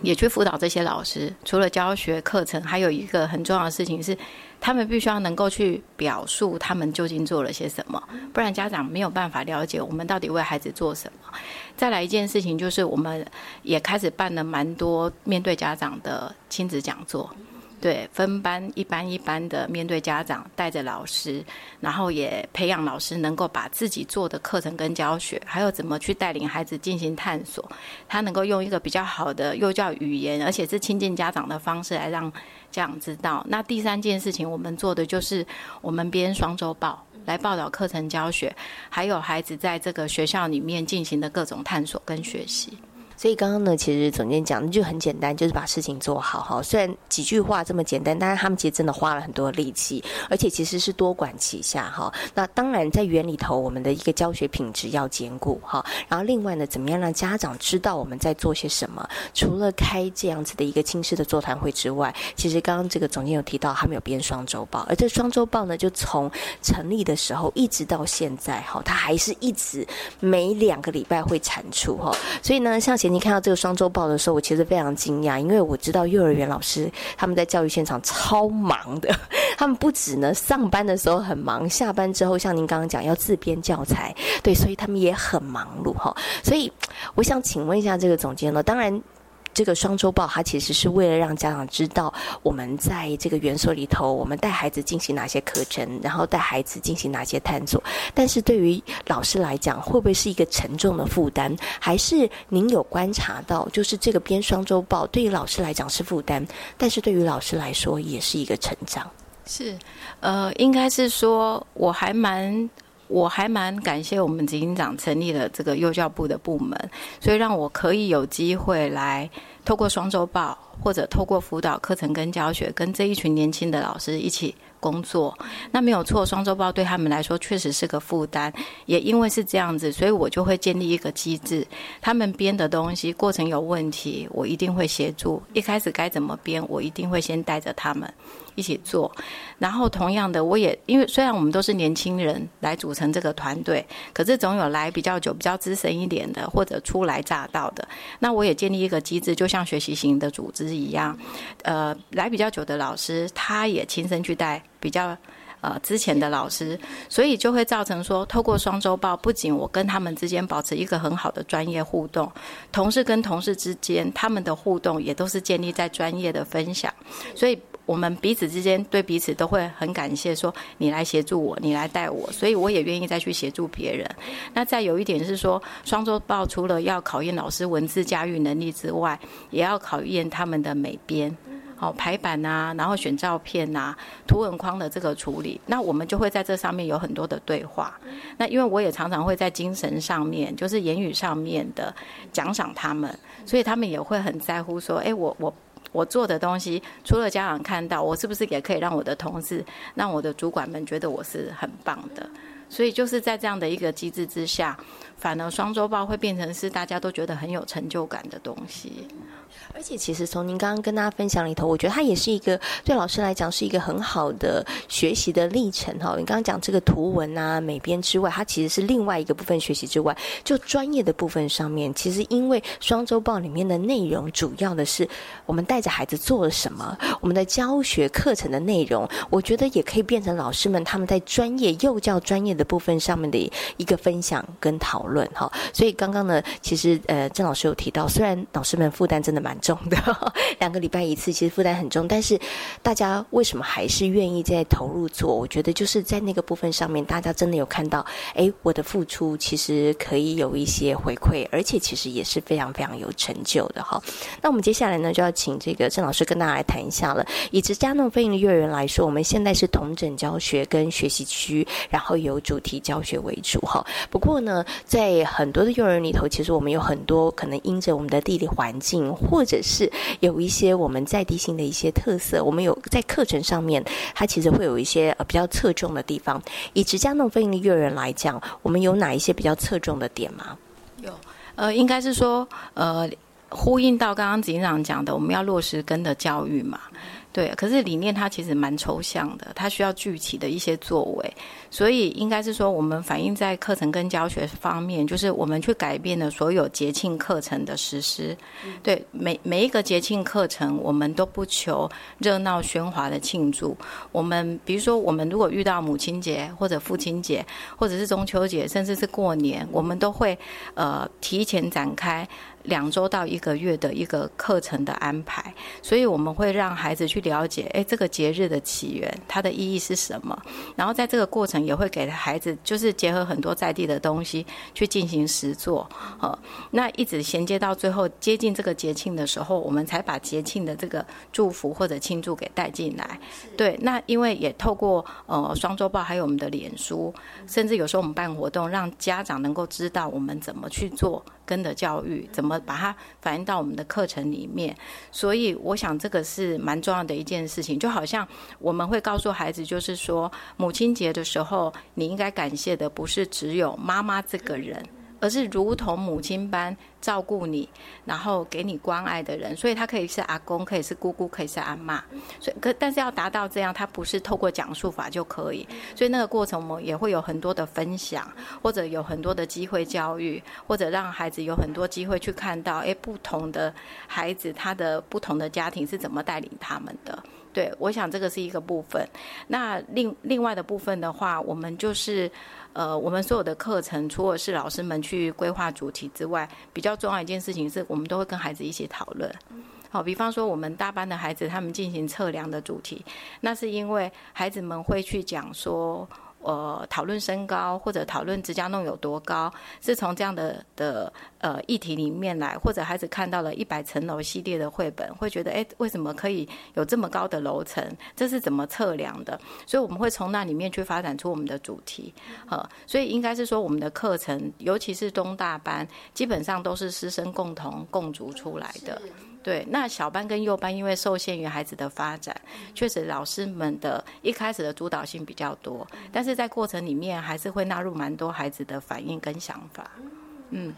也去辅导这些老师。除了教学课程，还有一个很重要的事情是。他们必须要能够去表述他们究竟做了些什么，不然家长没有办法了解我们到底为孩子做什么。再来一件事情就是，我们也开始办了蛮多面对家长的亲子讲座。对，分班一班一班的面对家长，带着老师，然后也培养老师能够把自己做的课程跟教学，还有怎么去带领孩子进行探索，他能够用一个比较好的幼教语言，而且是亲近家长的方式来让这样知道。那第三件事情，我们做的就是我们编双周报来报道课程教学，还有孩子在这个学校里面进行的各种探索跟学习。所以刚刚呢，其实总监讲的就很简单，就是把事情做好哈。虽然几句话这么简单，但是他们其实真的花了很多力气，而且其实是多管齐下哈。那当然在园里头，我们的一个教学品质要兼顾哈。然后另外呢，怎么样让家长知道我们在做些什么？除了开这样子的一个亲师的座谈会之外，其实刚刚这个总监有提到，他们有编双周报，而这双周报呢，就从成立的时候一直到现在哈，它还是一直每两个礼拜会产出哈。所以呢，像前。你看到这个双周报的时候，我其实非常惊讶，因为我知道幼儿园老师他们在教育现场超忙的，他们不止呢上班的时候很忙，下班之后像您刚刚讲要自编教材，对，所以他们也很忙碌哈。所以我想请问一下这个总监呢，当然。这个双周报，它其实是为了让家长知道我们在这个园所里头，我们带孩子进行哪些课程，然后带孩子进行哪些探索。但是对于老师来讲，会不会是一个沉重的负担？还是您有观察到，就是这个编双周报对于老师来讲是负担，但是对于老师来说也是一个成长。是，呃，应该是说，我还蛮。我还蛮感谢我们执行长成立了这个幼教部的部门，所以让我可以有机会来透过双周报或者透过辅导课程跟教学，跟这一群年轻的老师一起。工作那没有错，双周报对他们来说确实是个负担。也因为是这样子，所以我就会建立一个机制。他们编的东西过程有问题，我一定会协助。一开始该怎么编，我一定会先带着他们一起做。然后同样的，我也因为虽然我们都是年轻人来组成这个团队，可是总有来比较久、比较资深一点的，或者初来乍到的。那我也建立一个机制，就像学习型的组织一样。呃，来比较久的老师，他也亲身去带。比较呃之前的老师，所以就会造成说，透过双周报，不仅我跟他们之间保持一个很好的专业互动，同事跟同事之间他们的互动也都是建立在专业的分享，所以我们彼此之间对彼此都会很感谢，说你来协助我，你来带我，所以我也愿意再去协助别人。那再有一点是说，双周报除了要考验老师文字驾驭能力之外，也要考验他们的美编。好排版呐，然后选照片呐，图文框的这个处理，那我们就会在这上面有很多的对话。那因为我也常常会在精神上面，就是言语上面的奖赏他们，所以他们也会很在乎说，哎，我我我做的东西，除了家长看到，我是不是也可以让我的同事、让我的主管们觉得我是很棒的？所以就是在这样的一个机制之下，反而双周报会变成是大家都觉得很有成就感的东西。而且，其实从您刚刚跟大家分享里头，我觉得它也是一个对老师来讲是一个很好的学习的历程哈。你刚刚讲这个图文啊、美编之外，它其实是另外一个部分学习之外，就专业的部分上面，其实因为双周报里面的内容主要的是我们带着孩子做了什么，我们的教学课程的内容，我觉得也可以变成老师们他们在专业幼教专业的部分上面的一个分享跟讨论哈。所以刚刚呢，其实呃郑老师有提到，虽然老师们负担真的蛮。重的两个礼拜一次，其实负担很重，但是大家为什么还是愿意在投入做？我觉得就是在那个部分上面，大家真的有看到，哎，我的付出其实可以有一些回馈，而且其实也是非常非常有成就的哈。那我们接下来呢，就要请这个郑老师跟大家来谈一下了。以直加诺飞营的幼儿园来说，我们现在是同整教学跟学习区，然后有主题教学为主哈。不过呢，在很多的幼儿园里头，其实我们有很多可能因着我们的地理环境或者是有一些我们在地性的一些特色，我们有在课程上面，它其实会有一些呃比较侧重的地方。以职加弄非营利幼儿园来讲，我们有哪一些比较侧重的点吗？有，呃，应该是说，呃，呼应到刚刚警长讲的，我们要落实根的教育嘛。对，可是理念它其实蛮抽象的，它需要具体的一些作为，所以应该是说，我们反映在课程跟教学方面，就是我们去改变了所有节庆课程的实施。对，每每一个节庆课程，我们都不求热闹喧哗的庆祝。我们比如说，我们如果遇到母亲节或者父亲节，或者是中秋节，甚至是过年，我们都会呃提前展开。两周到一个月的一个课程的安排，所以我们会让孩子去了解，哎，这个节日的起源，它的意义是什么？然后在这个过程也会给孩子，就是结合很多在地的东西去进行实作，呃，那一直衔接到最后接近这个节庆的时候，我们才把节庆的这个祝福或者庆祝给带进来。对，那因为也透过呃双周报，还有我们的脸书，甚至有时候我们办活动，让家长能够知道我们怎么去做。真的教育怎么把它反映到我们的课程里面？所以我想这个是蛮重要的一件事情。就好像我们会告诉孩子，就是说母亲节的时候，你应该感谢的不是只有妈妈这个人。而是如同母亲般照顾你，然后给你关爱的人，所以他可以是阿公，可以是姑姑，可以是阿妈。所以，可但是要达到这样，他不是透过讲述法就可以。所以那个过程，我们也会有很多的分享，或者有很多的机会教育，或者让孩子有很多机会去看到，哎，不同的孩子他的不同的家庭是怎么带领他们的。对，我想这个是一个部分。那另另外的部分的话，我们就是。呃，我们所有的课程，除了是老师们去规划主题之外，比较重要一件事情是我们都会跟孩子一起讨论。好，比方说我们大班的孩子，他们进行测量的主题，那是因为孩子们会去讲说。呃，讨论身高或者讨论指甲弄有多高，是从这样的的呃议题里面来，或者孩子看到了一百层楼系列的绘本，会觉得哎，为什么可以有这么高的楼层？这是怎么测量的？所以我们会从那里面去发展出我们的主题。呃，所以应该是说我们的课程，尤其是中大班，基本上都是师生共同共足出来的。对，那小班跟幼班因为受限于孩子的发展，确实老师们的一开始的主导性比较多，但是在过程里面还是会纳入蛮多孩子的反应跟想法，嗯。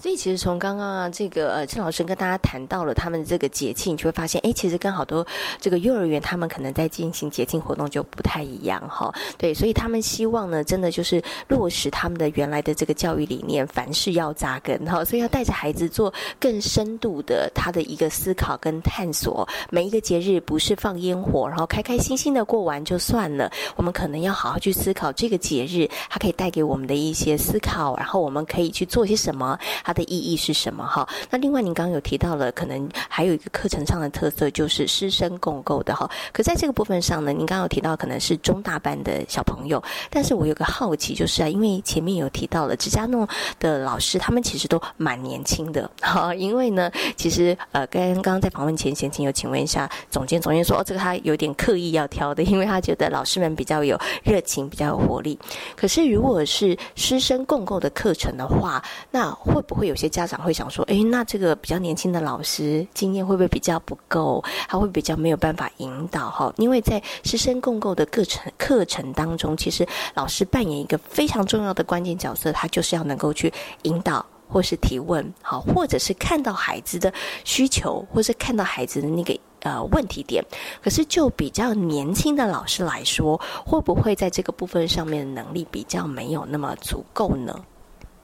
所以其实从刚刚啊，这个呃，郑老师跟大家谈到了他们这个节庆，就会发现，哎，其实跟好多这个幼儿园他们可能在进行节庆活动就不太一样哈。对，所以他们希望呢，真的就是落实他们的原来的这个教育理念，凡事要扎根哈。所以要带着孩子做更深度的他的一个思考跟探索。每一个节日不是放烟火，然后开开心心的过完就算了。我们可能要好好去思考这个节日它可以带给我们的一些思考，然后我们可以去做些什么。它的意义是什么？哈，那另外您刚刚有提到了，可能还有一个课程上的特色，就是师生共构的哈。可在这个部分上呢，您刚刚有提到可能是中大班的小朋友，但是我有个好奇，就是啊，因为前面有提到了指甲弄的老师，他们其实都蛮年轻的哈。因为呢，其实呃，刚刚在访问前，先请有请问一下总监，总监说哦，这个他有点刻意要挑的，因为他觉得老师们比较有热情，比较有活力。可是如果是师生共构的课程的话，那会。不会有些家长会想说，诶，那这个比较年轻的老师经验会不会比较不够？他会比较没有办法引导哈？因为在师生共构的课程课程当中，其实老师扮演一个非常重要的关键角色，他就是要能够去引导。或是提问，好，或者是看到孩子的需求，或是看到孩子的那个呃问题点。可是就比较年轻的老师来说，会不会在这个部分上面的能力比较没有那么足够呢？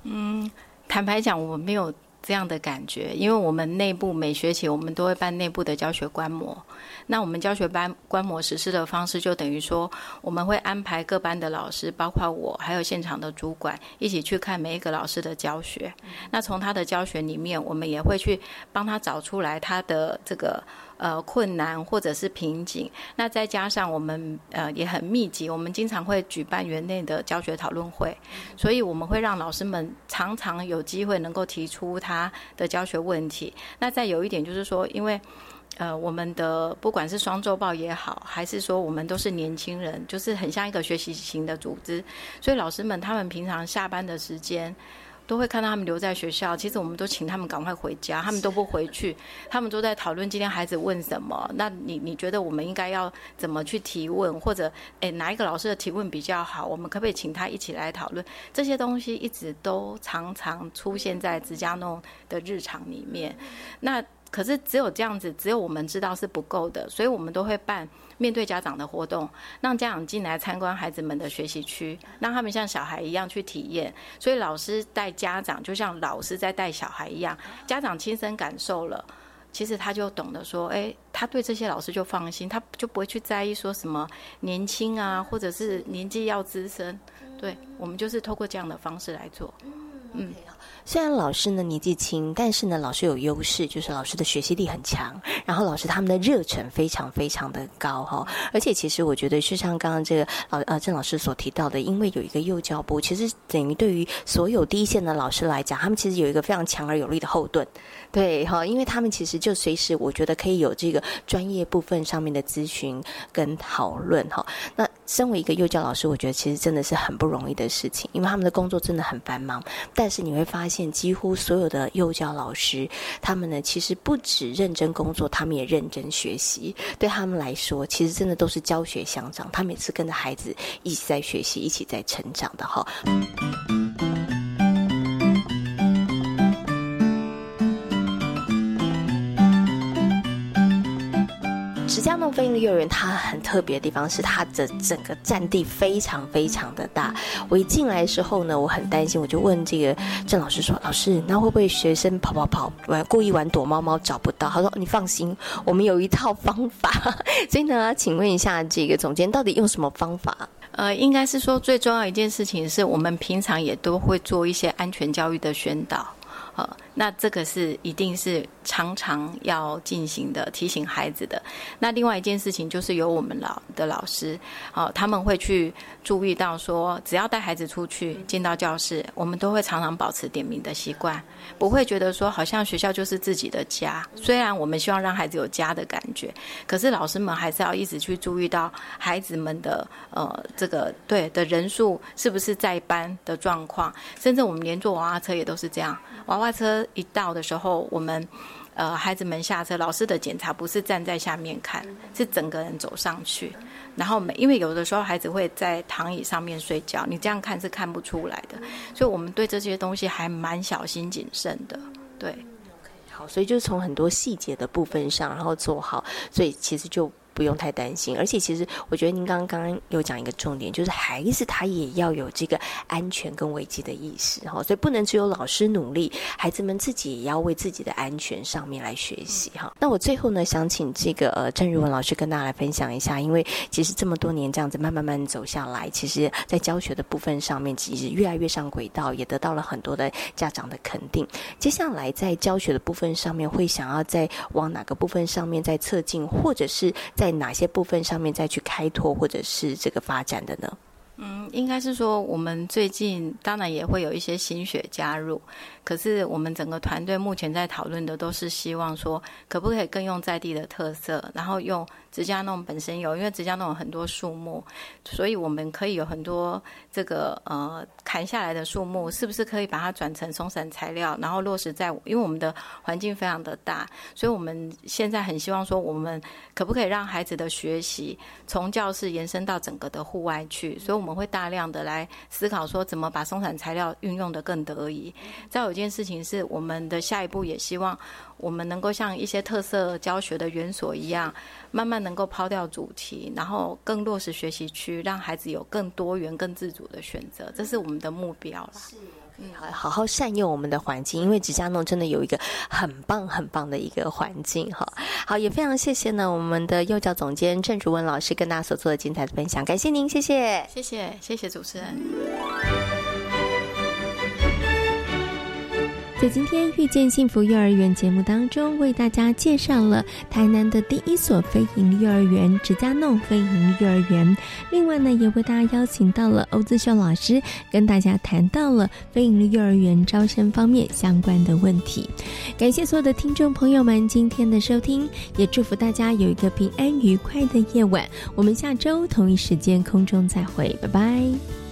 嗯，坦白讲，我没有。这样的感觉，因为我们内部每学期我们都会办内部的教学观摩。那我们教学班观摩实施的方式，就等于说我们会安排各班的老师，包括我还有现场的主管，一起去看每一个老师的教学。那从他的教学里面，我们也会去帮他找出来他的这个。呃，困难或者是瓶颈，那再加上我们呃也很密集，我们经常会举办园内的教学讨论会，所以我们会让老师们常常有机会能够提出他的教学问题。那再有一点就是说，因为呃我们的不管是双周报也好，还是说我们都是年轻人，就是很像一个学习型的组织，所以老师们他们平常下班的时间。都会看到他们留在学校，其实我们都请他们赶快回家，他们都不回去，他们都在讨论今天孩子问什么。那你你觉得我们应该要怎么去提问，或者诶哪一个老师的提问比较好？我们可不可以请他一起来讨论？这些东西一直都常常出现在自家弄的日常里面。那可是只有这样子，只有我们知道是不够的，所以我们都会办。面对家长的活动，让家长进来参观孩子们的学习区，让他们像小孩一样去体验。所以老师带家长，就像老师在带小孩一样，家长亲身感受了，其实他就懂得说，哎，他对这些老师就放心，他就不会去在意说什么年轻啊，或者是年纪要资深。对我们就是透过这样的方式来做，嗯。虽然老师呢年纪轻，但是呢老师有优势，就是老师的学习力很强，然后老师他们的热忱非常非常的高哈。而且其实我觉得，就像刚刚这个老呃郑老师所提到的，因为有一个幼教部，其实等于对于所有第一线的老师来讲，他们其实有一个非常强而有力的后盾。对哈，因为他们其实就随时，我觉得可以有这个专业部分上面的咨询跟讨论哈。那身为一个幼教老师，我觉得其实真的是很不容易的事情，因为他们的工作真的很繁忙。但是你会发现，现几乎所有的幼教老师，他们呢其实不止认真工作，他们也认真学习。对他们来说，其实真的都是教学相长，他每次跟着孩子一起在学习，一起在成长的哈。嘉农飞鹰的幼儿园，它很特别的地方是它的整个占地非常非常的大。我一进来的时候呢，我很担心，我就问这个郑老师说：“老师，那会不会学生跑跑跑玩故意玩躲猫猫找不到？”他说：“你放心，我们有一套方法。”所以呢，请问一下这个总监，到底用什么方法？呃，应该是说最重要一件事情是我们平常也都会做一些安全教育的宣导。呃，那这个是一定是。常常要进行的提醒孩子的。那另外一件事情就是由我们老的老师，哦，他们会去注意到说，只要带孩子出去进到教室，我们都会常常保持点名的习惯，不会觉得说好像学校就是自己的家。虽然我们希望让孩子有家的感觉，可是老师们还是要一直去注意到孩子们的呃这个对的人数是不是在班的状况，甚至我们连坐娃娃车也都是这样。娃娃车一到的时候，我们呃，孩子们下车，老师的检查不是站在下面看，是整个人走上去，然后每因为有的时候孩子会在躺椅上面睡觉，你这样看是看不出来的，所以我们对这些东西还蛮小心谨慎的，对。好，所以就是从很多细节的部分上，然后做好，所以其实就。不用太担心，而且其实我觉得您刚刚有讲一个重点，就是孩子他也要有这个安全跟危机的意识哈，所以不能只有老师努力，孩子们自己也要为自己的安全上面来学习哈。那我最后呢，想请这个呃郑如文老师跟大家来分享一下，因为其实这么多年这样子慢慢慢走下来，其实在教学的部分上面，其实越来越上轨道，也得到了很多的家长的肯定。接下来在教学的部分上面，会想要再往哪个部分上面再侧进，或者是在在哪些部分上面再去开拓或者是这个发展的呢？嗯，应该是说我们最近当然也会有一些心血加入，可是我们整个团队目前在讨论的都是希望说，可不可以更用在地的特色，然后用。直家弄本身有，因为直家弄有很多树木，所以我们可以有很多这个呃砍下来的树木，是不是可以把它转成松散材料，然后落实在？因为我们的环境非常的大，所以我们现在很希望说，我们可不可以让孩子的学习从教室延伸到整个的户外去？所以我们会大量的来思考说，怎么把松散材料运用的更得宜。再有一件事情是，我们的下一步也希望。我们能够像一些特色教学的园所一样，慢慢能够抛掉主题，然后更落实学习区，让孩子有更多元、更自主的选择，这是我们的目标啦。是，好好好善用我们的环境，因为吉家弄真的有一个很棒、很棒的一个环境哈。好，也非常谢谢呢，我们的幼教总监郑竹文老师跟大家所做的精彩的分享，感谢您，谢谢，谢谢，谢谢主持人。在今天遇见幸福幼儿园节目当中，为大家介绍了台南的第一所非营幼儿园——直家弄非营幼儿园。另外呢，也为大家邀请到了欧自秀老师，跟大家谈到了非营利幼儿园招生方面相关的问题。感谢所有的听众朋友们今天的收听，也祝福大家有一个平安愉快的夜晚。我们下周同一时间空中再会，拜拜。